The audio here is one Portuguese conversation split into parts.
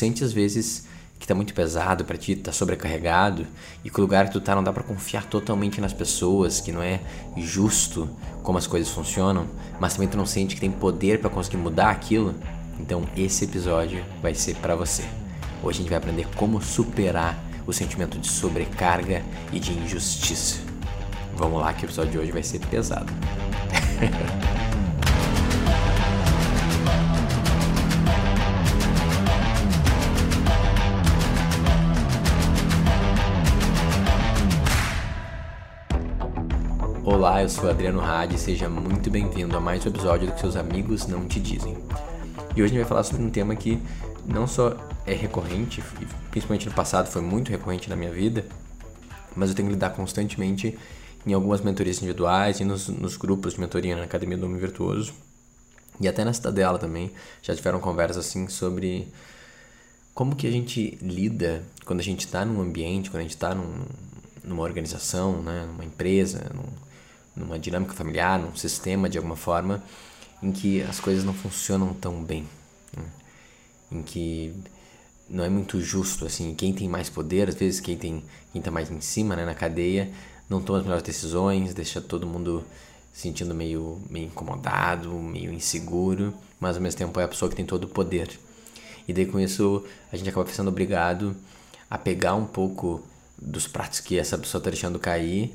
sente às vezes que tá muito pesado para ti, tá sobrecarregado e que o lugar que tu tá não dá para confiar totalmente nas pessoas, que não é justo como as coisas funcionam, mas também tu não sente que tem poder para conseguir mudar aquilo, então esse episódio vai ser para você. Hoje a gente vai aprender como superar o sentimento de sobrecarga e de injustiça. Vamos lá que o episódio de hoje vai ser pesado. Olá, eu sou Adriano Hadi seja muito bem-vindo a mais um episódio do que seus amigos não te dizem. E hoje a gente vai falar sobre um tema que não só é recorrente, principalmente no passado foi muito recorrente na minha vida, mas eu tenho que lidar constantemente em algumas mentorias individuais e nos, nos grupos de mentoria na Academia do Homem Virtuoso. E até na Cidadela também já tiveram conversas assim sobre como que a gente lida quando a gente está num ambiente, quando a gente está num, numa organização, né, numa empresa, num, numa dinâmica familiar, num sistema de alguma forma, em que as coisas não funcionam tão bem, né? em que não é muito justo assim, quem tem mais poder, às vezes quem tem quem tá mais em cima, né, na cadeia, não toma as melhores decisões, deixa todo mundo sentindo meio meio incomodado, meio inseguro, mas ao mesmo tempo é a pessoa que tem todo o poder. E daí com isso a gente acaba sendo obrigado a pegar um pouco dos pratos que essa pessoa está deixando cair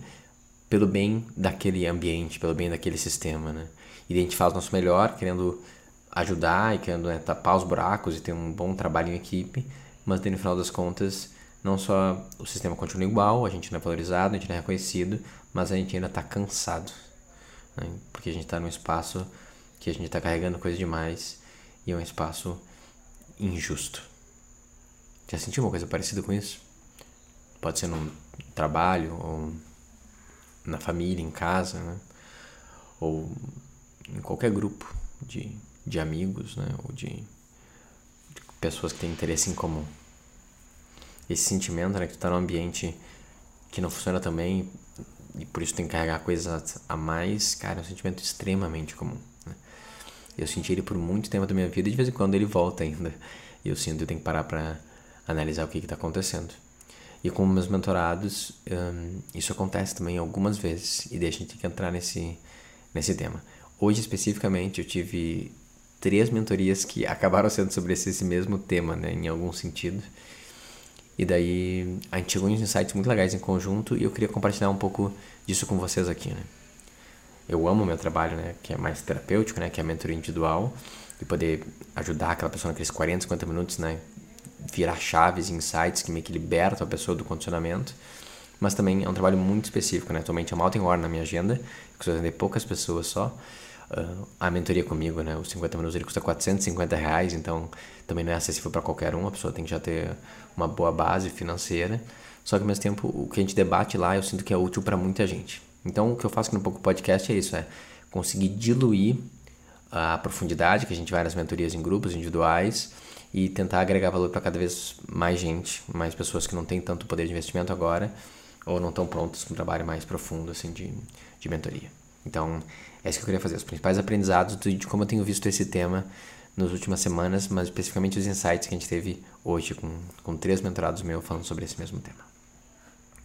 pelo bem daquele ambiente, pelo bem daquele sistema, né? E a gente faz o nosso melhor, querendo ajudar e querendo né, tapar os buracos e ter um bom trabalho em equipe, mas no final das contas, não só o sistema continua igual, a gente não é valorizado, a gente não é reconhecido, mas a gente ainda está cansado, né? porque a gente está num espaço que a gente está carregando coisa demais e é um espaço injusto. Já sentiu uma coisa parecida com isso? Pode ser num trabalho ou na família, em casa, né? ou em qualquer grupo de, de amigos, né? ou de, de pessoas que têm interesse em comum. Esse sentimento, né, que tu tá num ambiente que não funciona também e por isso tem que carregar coisas a mais, cara, é um sentimento extremamente comum. Né? Eu senti ele por muito tempo da minha vida e de vez em quando ele volta ainda. E eu sinto que eu tenho que parar para analisar o que está acontecendo. E com meus mentorados, um, isso acontece também algumas vezes e deixa a gente entrar nesse, nesse tema. Hoje, especificamente, eu tive três mentorias que acabaram sendo sobre esse, esse mesmo tema, né, em algum sentido. E daí a gente chegou em insights muito legais em conjunto e eu queria compartilhar um pouco disso com vocês aqui, né. Eu amo o meu trabalho, né, que é mais terapêutico, né, que é a mentoria individual e poder ajudar aquela pessoa naqueles 40, 50 minutos, né, virar chaves, insights que meio que libertam a pessoa do condicionamento. Mas também é um trabalho muito específico, né? Atualmente eu mal tenho hora na minha agenda, preciso atender poucas pessoas só. Uh, a mentoria comigo, né? Os 50 minutos ele custa 450 reais, então também não é acessível para qualquer um. A pessoa tem que já ter uma boa base financeira. Só que ao mesmo tempo, o que a gente debate lá, eu sinto que é útil para muita gente. Então, o que eu faço aqui no Pouco Podcast é isso: é conseguir diluir a profundidade que a gente vai nas mentorias em grupos individuais e tentar agregar valor para cada vez mais gente, mais pessoas que não têm tanto poder de investimento agora ou não estão prontas para um trabalho mais profundo assim de, de mentoria. Então, é isso que eu queria fazer, os principais aprendizados de como eu tenho visto esse tema nas últimas semanas, mas especificamente os insights que a gente teve hoje com, com três mentorados meus falando sobre esse mesmo tema.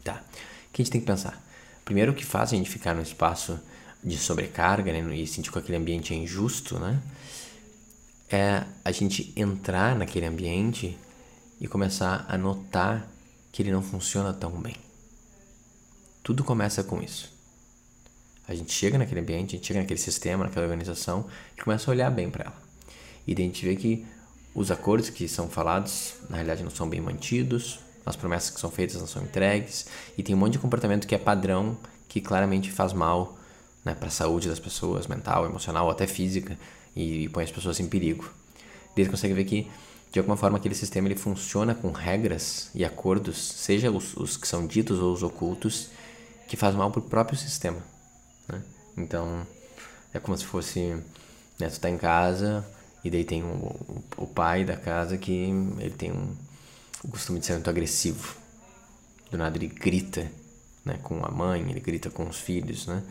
Tá, o que a gente tem que pensar? Primeiro, o que faz a gente ficar no espaço de sobrecarga né, e sentir que aquele ambiente é injusto, né? É a gente entrar naquele ambiente e começar a notar que ele não funciona tão bem. Tudo começa com isso. A gente chega naquele ambiente, a gente chega naquele sistema, naquela organização e começa a olhar bem para ela. E a gente vê que os acordos que são falados, na realidade, não são bem mantidos, as promessas que são feitas não são entregues, e tem um monte de comportamento que é padrão, que claramente faz mal né, para a saúde das pessoas, mental, emocional ou até física, e, põe as pessoas em perigo. Eles conseguem ver que, de alguma forma, aquele sistema ele funciona com regras e acordos, seja os, os que são ditos ou os ocultos, que faz mal para o próprio sistema. Né? Então, é como se fosse, né, tu tá em casa e daí tem o, o, o pai da casa que ele tem um, o costume de ser muito agressivo. Do nada ele grita né, com a mãe, ele grita com os filhos, né?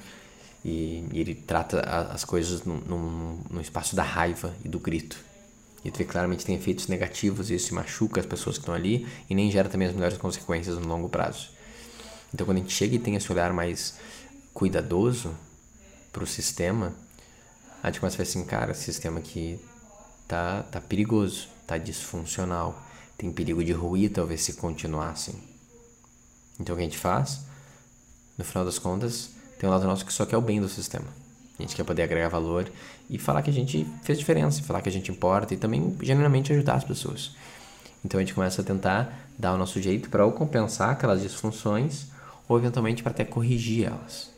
E, ele trata as coisas no, no, no, espaço da raiva e do grito. E tu vê claramente tem efeitos negativos, e isso machuca as pessoas que estão ali e nem gera também as melhores consequências no longo prazo. Então, quando a gente chega e tem esse olhar mais cuidadoso para o sistema, a gente começa a ver assim, cara, esse sistema aqui tá, tá perigoso, tá disfuncional, tem perigo de ruir talvez se continuar assim. Então, o que a gente faz? No final das contas, tem um lado nosso que só quer o bem do sistema. A gente quer poder agregar valor e falar que a gente fez diferença, falar que a gente importa e também genuinamente ajudar as pessoas. Então a gente começa a tentar dar o nosso jeito para ou compensar aquelas disfunções ou eventualmente para até corrigir elas.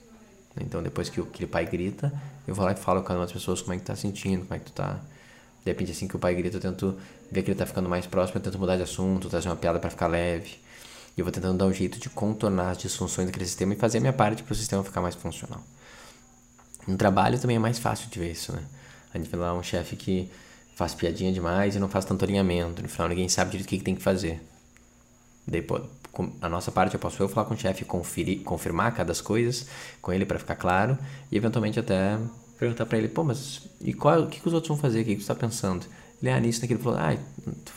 Então depois que aquele pai grita, eu vou lá e falo com as pessoas como é que tá sentindo, como é que tu tá. De repente assim que o pai grita, eu tento ver que ele tá ficando mais próximo, eu tento mudar de assunto, trazer uma piada para ficar leve. E eu vou tentando dar um jeito de contornar as disfunções daquele sistema e fazer a minha parte para o sistema ficar mais funcional. No trabalho também é mais fácil de ver isso, né? A gente vê lá um chefe que faz piadinha demais e não faz tanto alinhamento. No final ninguém sabe direito o que, tem que fazer. Daí, a nossa parte eu posso eu falar com o chefe, conferir, confirmar cada das coisas com ele para ficar claro e eventualmente até perguntar para ele, pô, mas e qual, o que, que os outros vão fazer? O que, que você está pensando? Ele, ah, nisso, naquilo, falou, ah,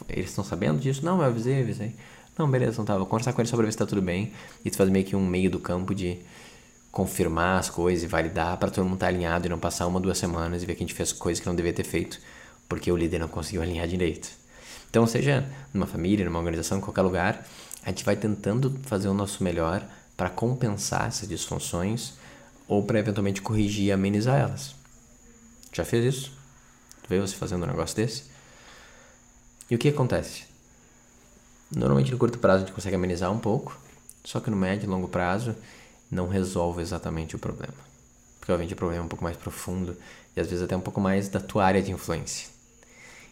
eles estão sabendo disso? Não, eu avisei, avisei. Não, beleza, então tá, vou conversar com ele sobre ver se tá tudo bem e tu faz meio que um meio do campo de confirmar as coisas e validar para todo mundo estar tá alinhado e não passar uma, duas semanas e ver que a gente fez coisas que não devia ter feito porque o líder não conseguiu alinhar direito. Então, seja numa família, numa organização, em qualquer lugar, a gente vai tentando fazer o nosso melhor para compensar essas disfunções ou para eventualmente corrigir e amenizar elas. Já fez isso? Tu veio você fazendo um negócio desse? E o que acontece? Normalmente no curto prazo a gente consegue amenizar um pouco, só que no médio e longo prazo não resolve exatamente o problema. Porque obviamente o problema é um pouco mais profundo e às vezes até um pouco mais da tua área de influência.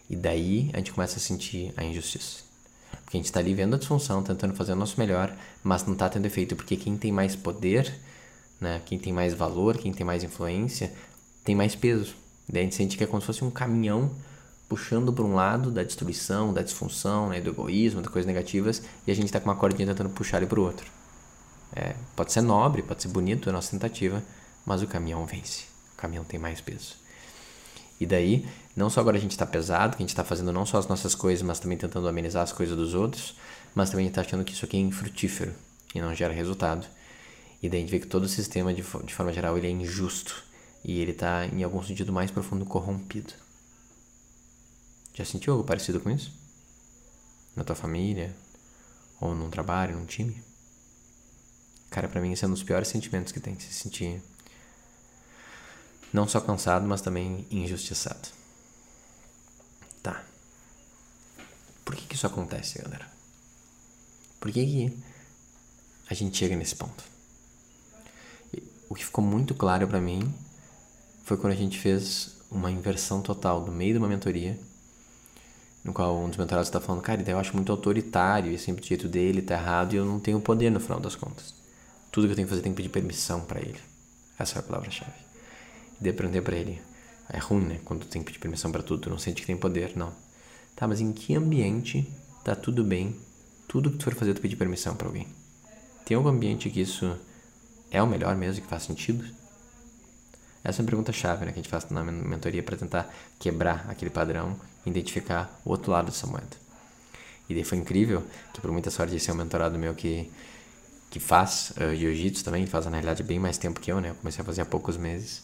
E daí a gente começa a sentir a injustiça. Porque a gente está ali vendo a disfunção, tentando fazer o nosso melhor, mas não está tendo efeito, porque quem tem mais poder, né, quem tem mais valor, quem tem mais influência, tem mais peso. Daí a gente sente que é como se fosse um caminhão puxando para um lado da destruição, da disfunção, né, do egoísmo, das coisas negativas, e a gente está com uma cordinha tentando puxar ele para o outro. É, pode ser nobre, pode ser bonito a nossa tentativa, mas o caminhão vence. O caminhão tem mais peso. E daí, não só agora a gente está pesado, que a gente está fazendo não só as nossas coisas, mas também tentando amenizar as coisas dos outros, mas também está achando que isso aqui é infrutífero e não gera resultado. E daí a gente vê que todo o sistema, de, de forma geral, ele é injusto e ele está, em algum sentido mais profundo, corrompido. Já sentiu algo parecido com isso? Na tua família? Ou num trabalho, num time? Cara, para mim esse é um dos piores sentimentos que tem, se sentir não só cansado, mas também injustiçado. Tá. Por que que isso acontece, galera? Por que que a gente chega nesse ponto? O que ficou muito claro para mim foi quando a gente fez uma inversão total no meio de uma mentoria, no qual um dos mentorados está falando, cara, eu acho muito autoritário e sempre o jeito dele tá errado e eu não tenho poder no final das contas. Tudo que eu tenho que fazer tem que pedir permissão para ele. Essa é a palavra-chave. E daí perguntei para ele: é ruim, né? Quando tu tem que pedir permissão para tudo, tu não sente que tem poder, não. Tá, mas em que ambiente tá tudo bem? Tudo que tu for fazer, tu pedir permissão para alguém. Tem algum ambiente que isso é o melhor mesmo, que faz sentido? Essa é uma pergunta chave né, que a gente faz na mentoria para tentar quebrar aquele padrão e identificar o outro lado dessa moeda. E daí foi incrível, que por muita sorte esse é um mentorado meu que que faz uh, jiu-jitsu também, faz na realidade bem mais tempo que eu, né? Eu comecei a fazer há poucos meses.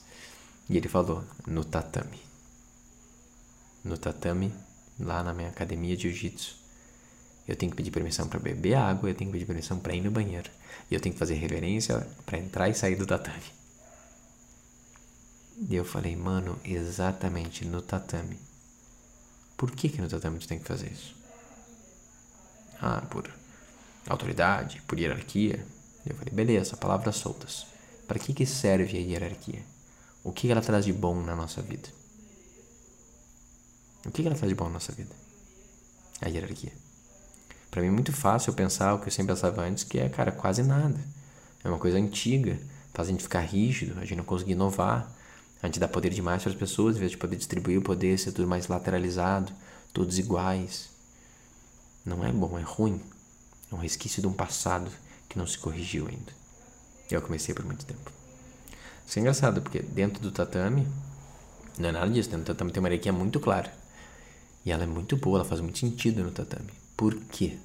E ele falou: no tatame. No tatame, lá na minha academia de jiu-jitsu, eu tenho que pedir permissão para beber água, eu tenho que pedir permissão para ir no banheiro. E eu tenho que fazer reverência para entrar e sair do tatame. E eu falei, mano, exatamente no tatame. Por que, que no tatame tu tem que fazer isso? Ah, por autoridade, por hierarquia. Eu falei, beleza, palavras soltas. Para que, que serve a hierarquia? O que ela traz de bom na nossa vida? O que ela traz de bom na nossa vida? A hierarquia. Para mim é muito fácil eu pensar o que eu sempre pensava antes, que é, cara, quase nada. É uma coisa antiga, faz a gente ficar rígido, a gente não conseguir inovar, a gente dá poder demais para as pessoas, em vez de poder distribuir o poder, ser tudo mais lateralizado, todos iguais. Não é bom, é ruim. É um resquício de um passado que não se corrigiu ainda. Eu comecei por muito tempo. Isso é engraçado, porque dentro do tatame, não é nada disso. Dentro do tatame tem uma hierarquia muito clara. E ela é muito boa, ela faz muito sentido no tatame. Por quê?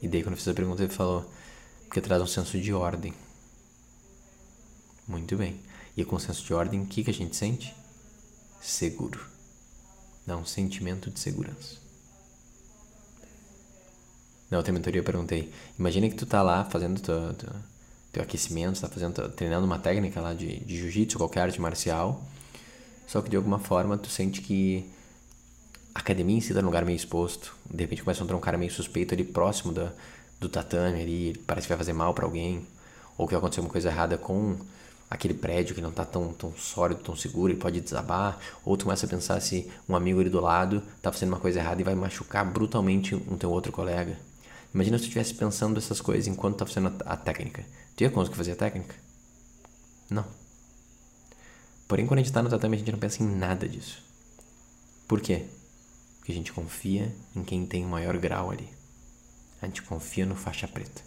E daí quando eu fiz a pergunta ele falou, porque traz um senso de ordem. Muito bem. E com senso de ordem, o que, que a gente sente? Seguro. Dá um sentimento de segurança. Na outra mentoria eu perguntei, imagina que tu tá lá fazendo teu, teu, teu aquecimento, tá fazendo, treinando uma técnica lá de, de jiu-jitsu, qualquer arte marcial, só que de alguma forma tu sente que a academia em si tá num lugar meio exposto, de repente começa a entrar um cara meio suspeito ali próximo da, do tatame ali, parece que vai fazer mal para alguém, ou que vai acontecer uma coisa errada com aquele prédio que não tá tão, tão sólido, tão seguro, ele pode desabar, ou tu começa a pensar se um amigo ali do lado tá fazendo uma coisa errada e vai machucar brutalmente um teu outro colega. Imagina se tu estivesse pensando essas coisas enquanto tá fazendo a, a técnica. Tu ia conseguir fazer a técnica? Não. Porém, quando a gente tá no tatame, a gente não pensa em nada disso. Por quê? Porque a gente confia em quem tem o maior grau ali. A gente confia no faixa preta.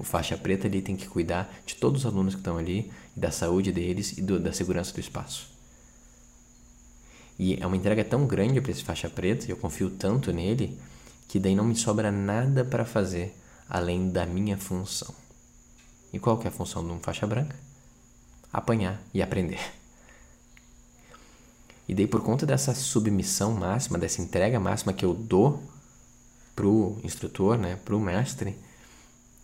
O faixa preta ele tem que cuidar de todos os alunos que estão ali, da saúde deles e do, da segurança do espaço. E é uma entrega tão grande para esse faixa preta, e eu confio tanto nele, que daí não me sobra nada para fazer além da minha função. E qual que é a função de um faixa branca? Apanhar e aprender. E daí por conta dessa submissão máxima, dessa entrega máxima que eu dou pro instrutor, né, pro mestre,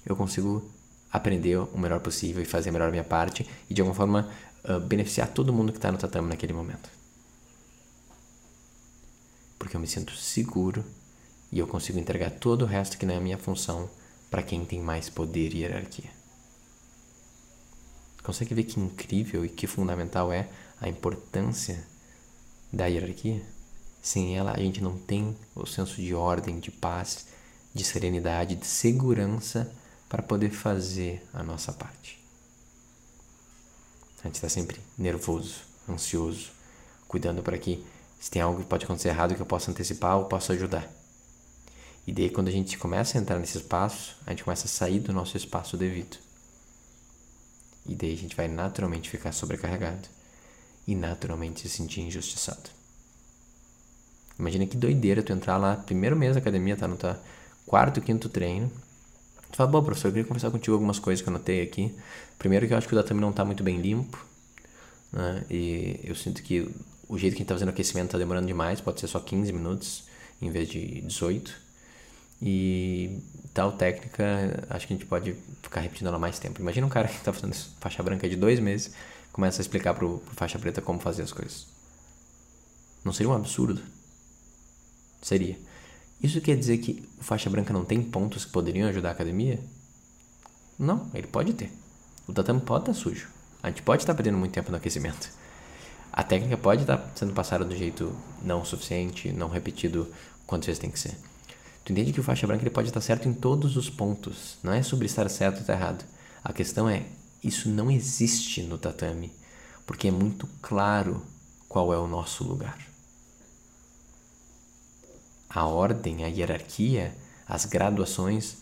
eu consigo aprender o melhor possível e fazer a melhor minha parte e de alguma forma uh, beneficiar todo mundo que está no tatame naquele momento. Porque eu me sinto seguro e eu consigo entregar todo o resto que não é a minha função para quem tem mais poder e hierarquia. Consegue ver que incrível e que fundamental é a importância da hierarquia? Sem ela, a gente não tem o senso de ordem, de paz, de serenidade, de segurança para poder fazer a nossa parte. A gente está sempre nervoso, ansioso, cuidando para que se tem algo que pode acontecer errado que eu possa antecipar ou possa ajudar. E daí, quando a gente começa a entrar nesse espaço, a gente começa a sair do nosso espaço devido. E daí a gente vai naturalmente ficar sobrecarregado e naturalmente se sentir injustiçado. Imagina que doideira tu entrar lá, primeiro mês da academia, tá no teu quarto, quinto treino. Tu fala, bom, professor, eu queria conversar contigo algumas coisas que eu notei aqui. Primeiro que eu acho que o tatame não tá muito bem limpo, né? E eu sinto que o jeito que a gente tá fazendo aquecimento tá demorando demais, pode ser só 15 minutos em vez de 18. E tal técnica, acho que a gente pode ficar repetindo ela mais tempo. Imagina um cara que está fazendo faixa branca de dois meses, começa a explicar pro, pro faixa preta como fazer as coisas. Não seria um absurdo? Seria. Isso quer dizer que o faixa branca não tem pontos que poderiam ajudar a academia? Não, ele pode ter. O tatame pode estar tá sujo. A gente pode estar tá perdendo muito tempo no aquecimento. A técnica pode estar tá sendo passada do jeito não suficiente, não repetido quantas vezes tem que ser. Tu entende que o faixa branca ele pode estar certo em todos os pontos. Não é sobre estar certo ou estar errado. A questão é, isso não existe no tatame, porque é muito claro qual é o nosso lugar. A ordem, a hierarquia, as graduações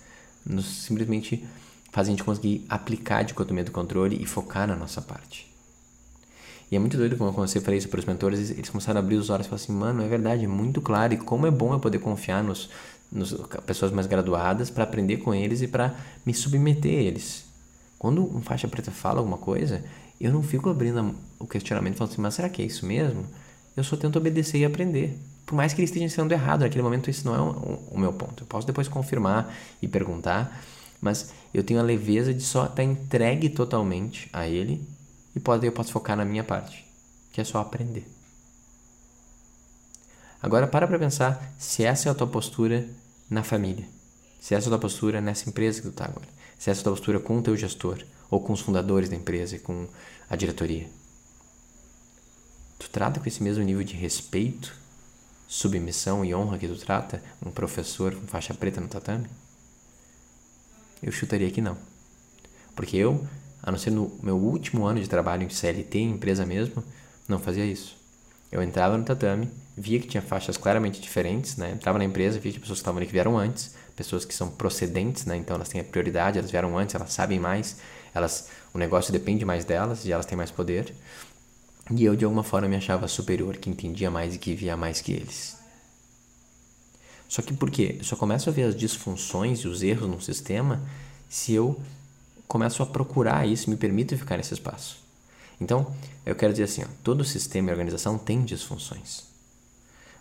nos simplesmente fazem a gente conseguir aplicar a dicotomia do controle e focar na nossa parte. E é muito doido quando você falei isso para os mentores, eles começaram a abrir os olhos e falaram assim, mano, é verdade, é muito claro, e como é bom eu poder confiar nos, nos pessoas mais graduadas para aprender com eles e para me submeter a eles. Quando um faixa preta fala alguma coisa, eu não fico abrindo o questionamento falando assim, mas será que é isso mesmo? Eu só tento obedecer e aprender. Por mais que ele esteja sendo errado, naquele momento isso não é o, meu ponto. Eu posso depois confirmar e perguntar, mas eu tenho a leveza de só estar entregue totalmente a ele e pode, eu posso focar na minha parte, que é só aprender. Agora para para pensar se essa é a tua postura na família. Se essa é a tua postura nessa empresa que tu está agora. Se essa é a tua postura com o teu gestor ou com os fundadores da empresa e com a diretoria. Tu trata com esse mesmo nível de respeito, submissão e honra que tu trata um professor com faixa preta no tatame? Eu chutaria que não. Porque eu, a não ser no meu último ano de trabalho em CLT, em empresa mesmo, não fazia isso. Eu entrava no tatame, via que tinha faixas claramente diferentes, né? Entrava na empresa, via que pessoas que estavam ali que vieram antes, pessoas que são procedentes, né? Então elas têm a prioridade, elas vieram antes, elas sabem mais, elas, o negócio depende mais delas e elas têm mais poder. E eu, de alguma forma, me achava superior, que entendia mais e que via mais que eles. Só que por quê? Eu só começo a ver as disfunções e os erros no sistema se eu começo a procurar isso, me permito ficar nesse espaço. Então, eu quero dizer assim, ó, todo sistema e organização tem disfunções.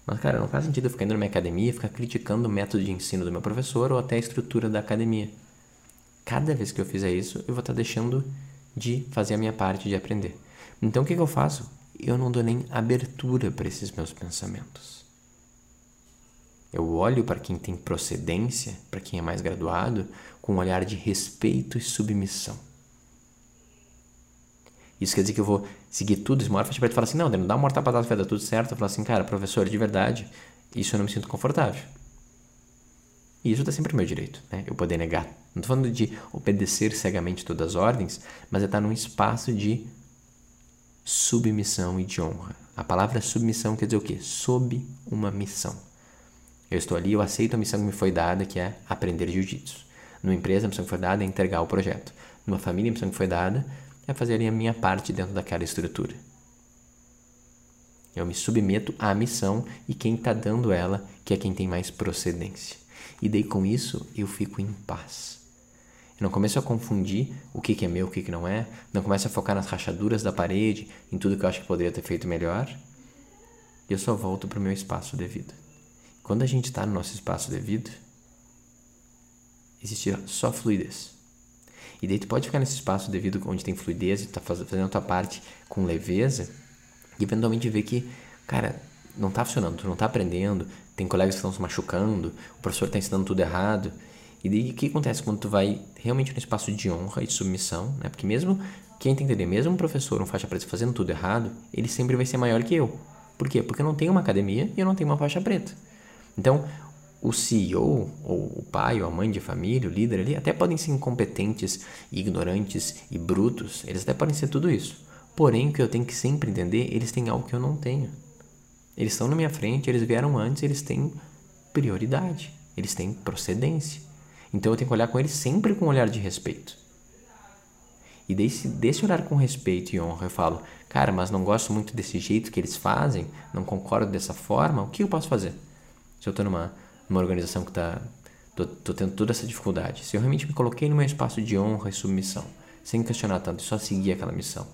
Mas, cara, não faz sentido eu ficar indo na minha academia e ficar criticando o método de ensino do meu professor ou até a estrutura da academia. Cada vez que eu fizer isso, eu vou estar deixando de fazer a minha parte de aprender. Então, o que, que eu faço? Eu não dou nem abertura para esses meus pensamentos. Eu olho para quem tem procedência, para quem é mais graduado, com um olhar de respeito e submissão. Isso quer dizer que eu vou seguir tudo, esmorar faixa preta e falar assim, não, não dá uma morta patada, vai dar tudo certo. Eu falo assim, cara, professor, de verdade, isso eu não me sinto confortável. E isso está sempre meu direito, né? Eu poder negar. Não estou falando de obedecer cegamente todas as ordens, mas é estar num espaço de submissão e de honra. A palavra submissão quer dizer o quê? Sob uma missão. Eu estou ali, eu aceito a missão que me foi dada, que é aprender jiu-jitsu. Numa empresa, a missão que foi dada é entregar o projeto. Numa família, a missão que foi dada é fazer a minha parte dentro daquela estrutura. Eu me submeto à missão e quem está dando ela, que é quem tem mais procedência. E daí com isso eu fico em paz. Eu não começo a confundir o que, que é meu, o que, que não é. Não começo a focar nas rachaduras da parede, em tudo que eu acho que poderia ter feito melhor. E eu só volto para o meu espaço devido. Quando a gente está no nosso espaço devido, existe só fluidez. E daí tu pode ficar nesse espaço devido onde tem fluidez e tá fazendo a tua parte com leveza e eventualmente ver que, cara, não tá funcionando, tu não tá aprendendo, tem colegas que estão se machucando, o professor tá ensinando tudo errado. E daí o que acontece quando tu vai realmente no espaço de honra e submissão, né? Porque mesmo quem tem que entender, mesmo um professor, um faixa preta fazendo tudo errado, ele sempre vai ser maior que eu. Por quê? Porque eu não tenho uma academia e eu não tenho uma faixa preta. Então, o CEO, ou o pai, ou a mãe de família, o líder ali, até podem ser incompetentes, ignorantes e brutos, eles até podem ser tudo isso. Porém, o que eu tenho que sempre entender, eles têm algo que eu não tenho. Eles estão na minha frente, eles vieram antes, eles têm prioridade, eles têm procedência. Então eu tenho que olhar com eles sempre com um olhar de respeito. E desse, desse olhar com respeito e honra, eu falo, cara, mas não gosto muito desse jeito que eles fazem, não concordo dessa forma, o que eu posso fazer? Se eu estou numa numa organização que está tô, tô, tendo toda essa dificuldade. Se eu realmente me coloquei no meu espaço de honra e submissão, sem questionar tanto, só seguir aquela missão,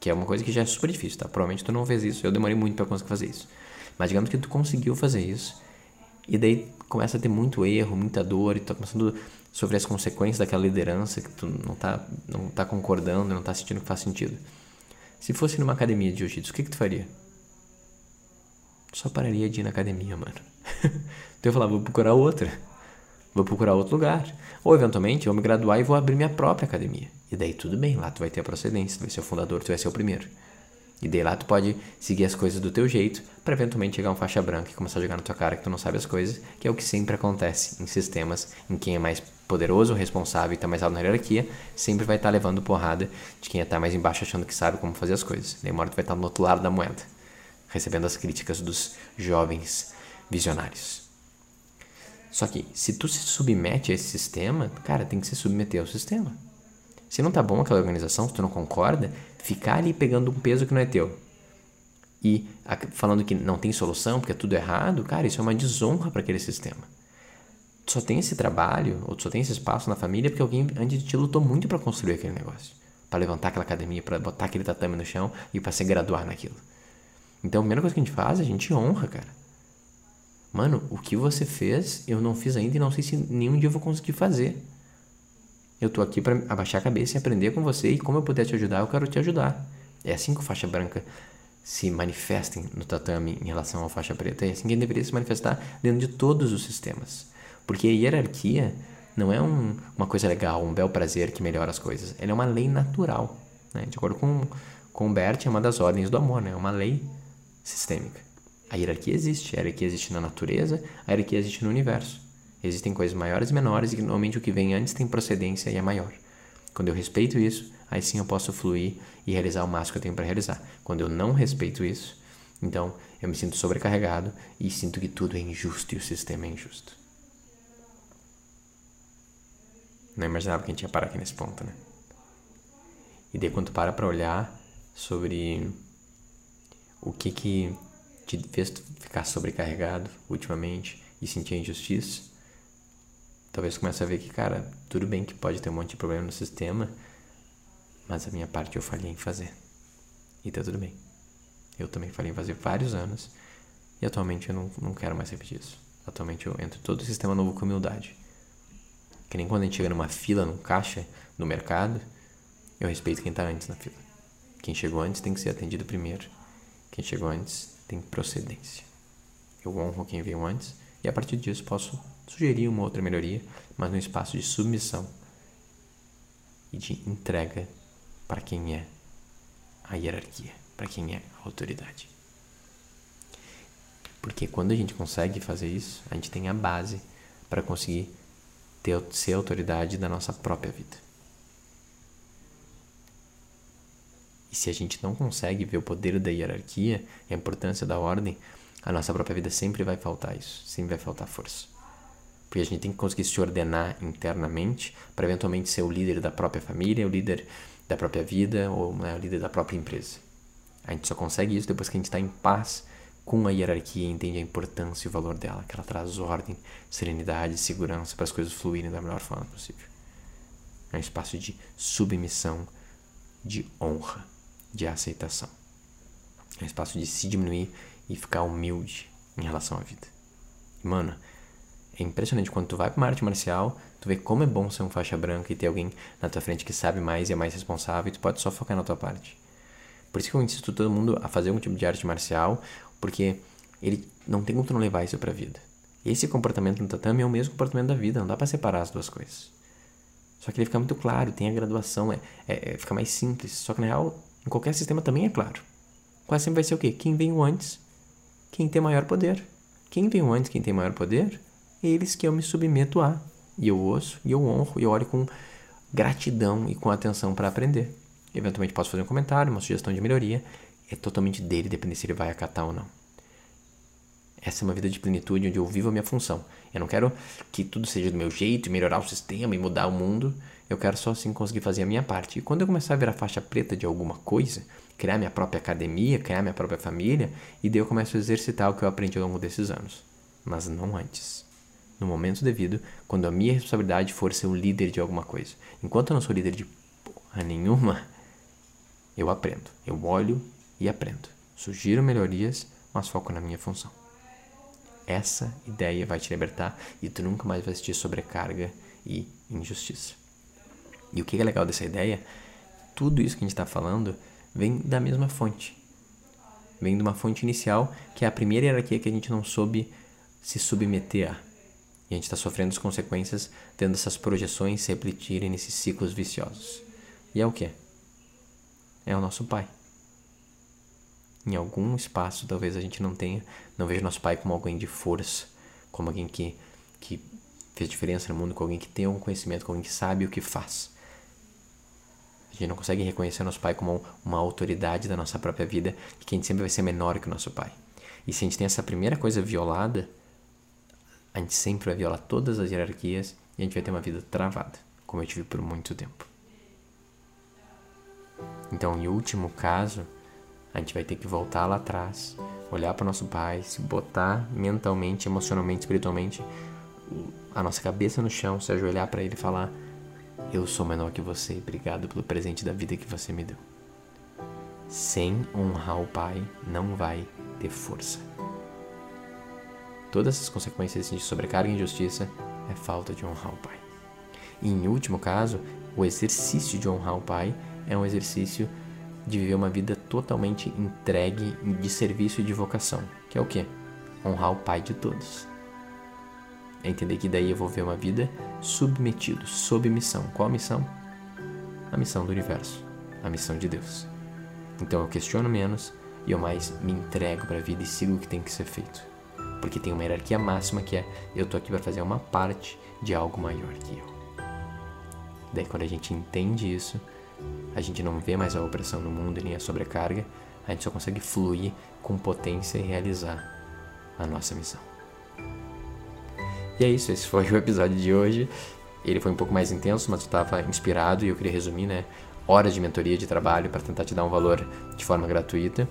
que é uma coisa que já é super difícil, tá? Provavelmente tu não fez isso, eu demorei muito para conseguir fazer isso. Mas digamos que tu conseguiu fazer isso, e daí começa a ter muito erro, muita dor, e tu tá começando a sofrer as consequências daquela liderança que tu não tá, não tá concordando, não tá sentindo que faz sentido. Se fosse numa academia de jiu-jitsu, o que que tu faria? Só pararia de ir na academia, mano. então eu falava, vou procurar outra. Vou procurar outro lugar. Ou eventualmente eu vou me graduar e vou abrir minha própria academia. E daí tudo bem, lá tu vai ter a procedência, tu vai ser o fundador, tu vai ser o primeiro. E daí lá tu pode seguir as coisas do teu jeito para eventualmente chegar um faixa branca e começar a jogar na tua cara que tu não sabe as coisas, que é o que sempre acontece em sistemas em quem é mais poderoso, responsável e está mais alto na hierarquia, sempre vai estar tá levando porrada de quem está mais embaixo achando que sabe como fazer as coisas. Daí uma tu vai estar tá no outro lado da moeda, recebendo as críticas dos jovens visionários. Só que se tu se submete a esse sistema, cara, tem que se submeter ao sistema. Se não tá bom aquela organização, se tu não concorda, ficar ali pegando um peso que não é teu e falando que não tem solução porque é tudo errado, cara, isso é uma desonra para aquele sistema. Tu só tem esse trabalho, ou tu só tem esse espaço na família porque alguém antes de ti lutou muito para construir aquele negócio, para levantar aquela academia, para botar aquele tatame no chão e para se graduar naquilo. Então, a primeira coisa que a gente faz, a gente honra, cara. Mano, o que você fez, eu não fiz ainda e não sei se nenhum dia eu vou conseguir fazer. Eu tô aqui para abaixar a cabeça e aprender com você e como eu puder te ajudar, eu quero te ajudar. É assim que o faixa branca se manifesta no tatame em relação ao faixa preta. É assim que ele deveria se manifestar dentro de todos os sistemas. Porque a hierarquia não é um, uma coisa legal, um bel prazer que melhora as coisas. Ela é uma lei natural. Né? De acordo com, com Bert, é uma das ordens do amor, né? é uma lei sistêmica. A hierarquia existe, a hierarquia existe na natureza, a hierarquia existe no universo. Existem coisas maiores e menores e normalmente o que vem antes tem procedência e é maior. Quando eu respeito isso, aí sim eu posso fluir e realizar o máximo que eu tenho para realizar. Quando eu não respeito isso, então eu me sinto sobrecarregado e sinto que tudo é injusto e o sistema é injusto. Não imaginava que a gente ia parar aqui nesse ponto, né? E daí quando para para olhar sobre, o que que te fez ficar sobrecarregado ultimamente e sentir injustiça, talvez comece a ver que, cara, tudo bem que pode ter um monte de problema no sistema, mas a minha parte eu falhei em fazer. E tá tudo bem. Eu também falhei em fazer vários anos e atualmente eu não, não quero mais repetir isso. Atualmente eu entro todo o sistema novo com humildade. Que nem quando a gente chega numa fila, num caixa, no mercado, eu respeito quem tá antes na fila. Quem chegou antes tem que ser atendido primeiro. Quem chegou antes tem procedência. Eu honro quem veio antes e a partir disso posso sugerir uma outra melhoria, mas num espaço de submissão e de entrega para quem é a hierarquia, para quem é a autoridade. Porque quando a gente consegue fazer isso, a gente tem a base para conseguir ter, ser autoridade da nossa própria vida. E se a gente não consegue ver o poder da hierarquia, a importância da ordem, a nossa própria vida sempre vai faltar isso, sempre vai faltar força. Porque a gente tem que conseguir se ordenar internamente para eventualmente ser o líder da própria família, o líder da própria vida ou né, o líder da própria empresa. A gente só consegue isso depois que a gente está em paz com a hierarquia e entende a importância e o valor dela, que ela traz ordem, serenidade segurança para as coisas fluírem da melhor forma possível. É um espaço de submissão, de honra, de aceitação. É um espaço de se diminuir e ficar humilde em relação à vida. mano, é impressionante quando tu vai para uma arte marcial, tu vê como é bom ser um faixa branca e ter alguém na tua frente que sabe mais e é mais responsável e tu pode só focar na tua parte. Por isso que eu insisto todo mundo a fazer algum tipo de arte marcial, porque ele não tem como tu não levar isso pra vida. Esse comportamento no tatame é o mesmo comportamento da vida, não dá para separar as duas coisas. Só que ele fica muito claro, tem a graduação, é, é, é, fica mais simples. Só que na real, em qualquer sistema também é claro. Quase sempre vai ser o quê? Quem veio antes, quem tem maior poder. Quem veio antes, quem tem maior poder, eles que eu me submeto a. E eu ouço, e eu honro, e eu olho com gratidão e com atenção para aprender. Eventualmente posso fazer um comentário, uma sugestão de melhoria. É totalmente dele, depende se ele vai acatar ou não. Essa é uma vida de plenitude onde eu vivo a minha função. Eu não quero que tudo seja do meu jeito, melhorar o sistema e mudar o mundo. Eu quero só assim conseguir fazer a minha parte. E quando eu começar a virar faixa preta de alguma coisa, criar minha própria academia, criar minha própria família, e daí eu começo a exercitar o que eu aprendi ao longo desses anos. Mas não antes no momento devido, quando a minha responsabilidade for ser o líder de alguma coisa. Enquanto eu não sou líder de porra nenhuma, eu aprendo. Eu olho e aprendo. Sugiro melhorias, mas foco na minha função. Essa ideia vai te libertar e tu nunca mais vai sentir sobrecarga e injustiça. E o que é legal dessa ideia? Tudo isso que a gente está falando vem da mesma fonte. Vem de uma fonte inicial, que é a primeira hierarquia que a gente não soube se submeter a. E a gente está sofrendo as consequências tendo essas projeções se repetirem nesses ciclos viciosos. E é o que? É o nosso pai. Em algum espaço, talvez a gente não tenha, não veja nosso pai como alguém de força, como alguém que, que fez diferença no mundo, como alguém que tem algum conhecimento, como alguém que sabe o que faz. A gente não consegue reconhecer nosso pai como uma autoridade da nossa própria vida, que a gente sempre vai ser menor que o nosso pai. E se a gente tem essa primeira coisa violada, a gente sempre vai violar todas as hierarquias e a gente vai ter uma vida travada, como eu tive por muito tempo. Então, em último caso, a gente vai ter que voltar lá atrás, olhar para o nosso pai, se botar mentalmente, emocionalmente, espiritualmente, a nossa cabeça no chão, se ajoelhar para ele e falar: Eu sou menor que você, obrigado pelo presente da vida que você me deu. Sem honrar o pai, não vai ter força. Todas essas consequências de sobrecarga e injustiça é falta de honrar o Pai. E em último caso, o exercício de honrar o Pai é um exercício de viver uma vida totalmente entregue de serviço e de vocação, que é o que? Honrar o Pai de todos. É entender que daí eu vou ver uma vida submetido, sob missão. Qual a missão? A missão do universo, a missão de Deus. Então eu questiono menos e eu mais me entrego para a vida e sigo o que tem que ser feito porque tem uma hierarquia máxima que é eu tô aqui para fazer uma parte de algo maior que eu. Daí quando a gente entende isso, a gente não vê mais a opressão no mundo nem a sobrecarga, a gente só consegue fluir com potência e realizar a nossa missão. E é isso, esse foi o episódio de hoje. Ele foi um pouco mais intenso, mas eu estava inspirado e eu queria resumir, né? Horas de mentoria de trabalho para tentar te dar um valor de forma gratuita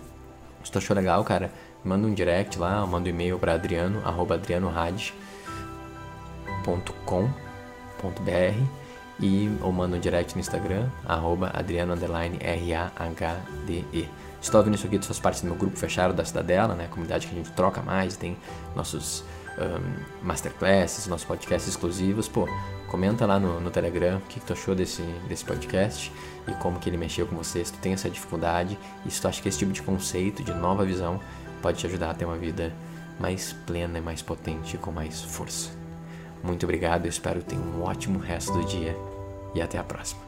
Se tu achou legal, cara, manda um direct lá, manda um e-mail para adriano, arroba adrianorad.com.br e ou manda um direct no Instagram, arroba adriano, underline, R-A-H-D-E. Se tá ouvindo isso aqui, tu faz parte do meu grupo fechado da Cidadela, né? Comunidade que a gente troca mais, tem nossos um, masterclasses, nossos podcasts exclusivos. Pô, comenta lá no, no Telegram o que, que, tu achou desse, desse podcast e como que ele mexeu com você, se tu tem essa dificuldade e se tu acha que esse tipo de conceito, de nova visão, pode te ajudar a ter uma vida mais plena, mais potente com mais força. Muito obrigado, espero que tenha um ótimo resto do dia e até a próxima.